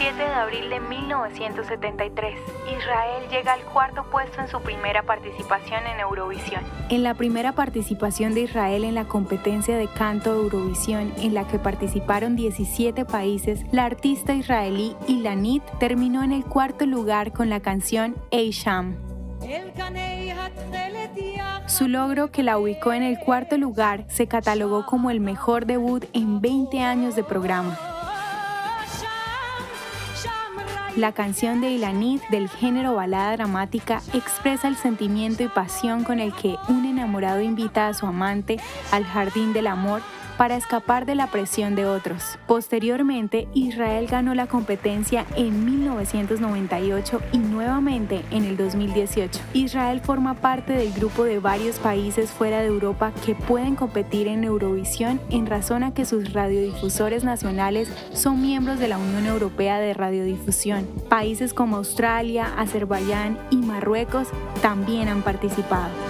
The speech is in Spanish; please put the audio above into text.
7 de abril de 1973, Israel llega al cuarto puesto en su primera participación en Eurovisión. En la primera participación de Israel en la competencia de canto de Eurovisión, en la que participaron 17 países, la artista israelí Ilanit terminó en el cuarto lugar con la canción Eisham. Su logro, que la ubicó en el cuarto lugar, se catalogó como el mejor debut en 20 años de programa. La canción de Ilanit del género balada dramática expresa el sentimiento y pasión con el que un enamorado invita a su amante al jardín del amor para escapar de la presión de otros. Posteriormente, Israel ganó la competencia en 1998 y nuevamente en el 2018. Israel forma parte del grupo de varios países fuera de Europa que pueden competir en Eurovisión en razón a que sus radiodifusores nacionales son miembros de la Unión Europea de Radiodifusión. Países como Australia, Azerbaiyán y Marruecos también han participado.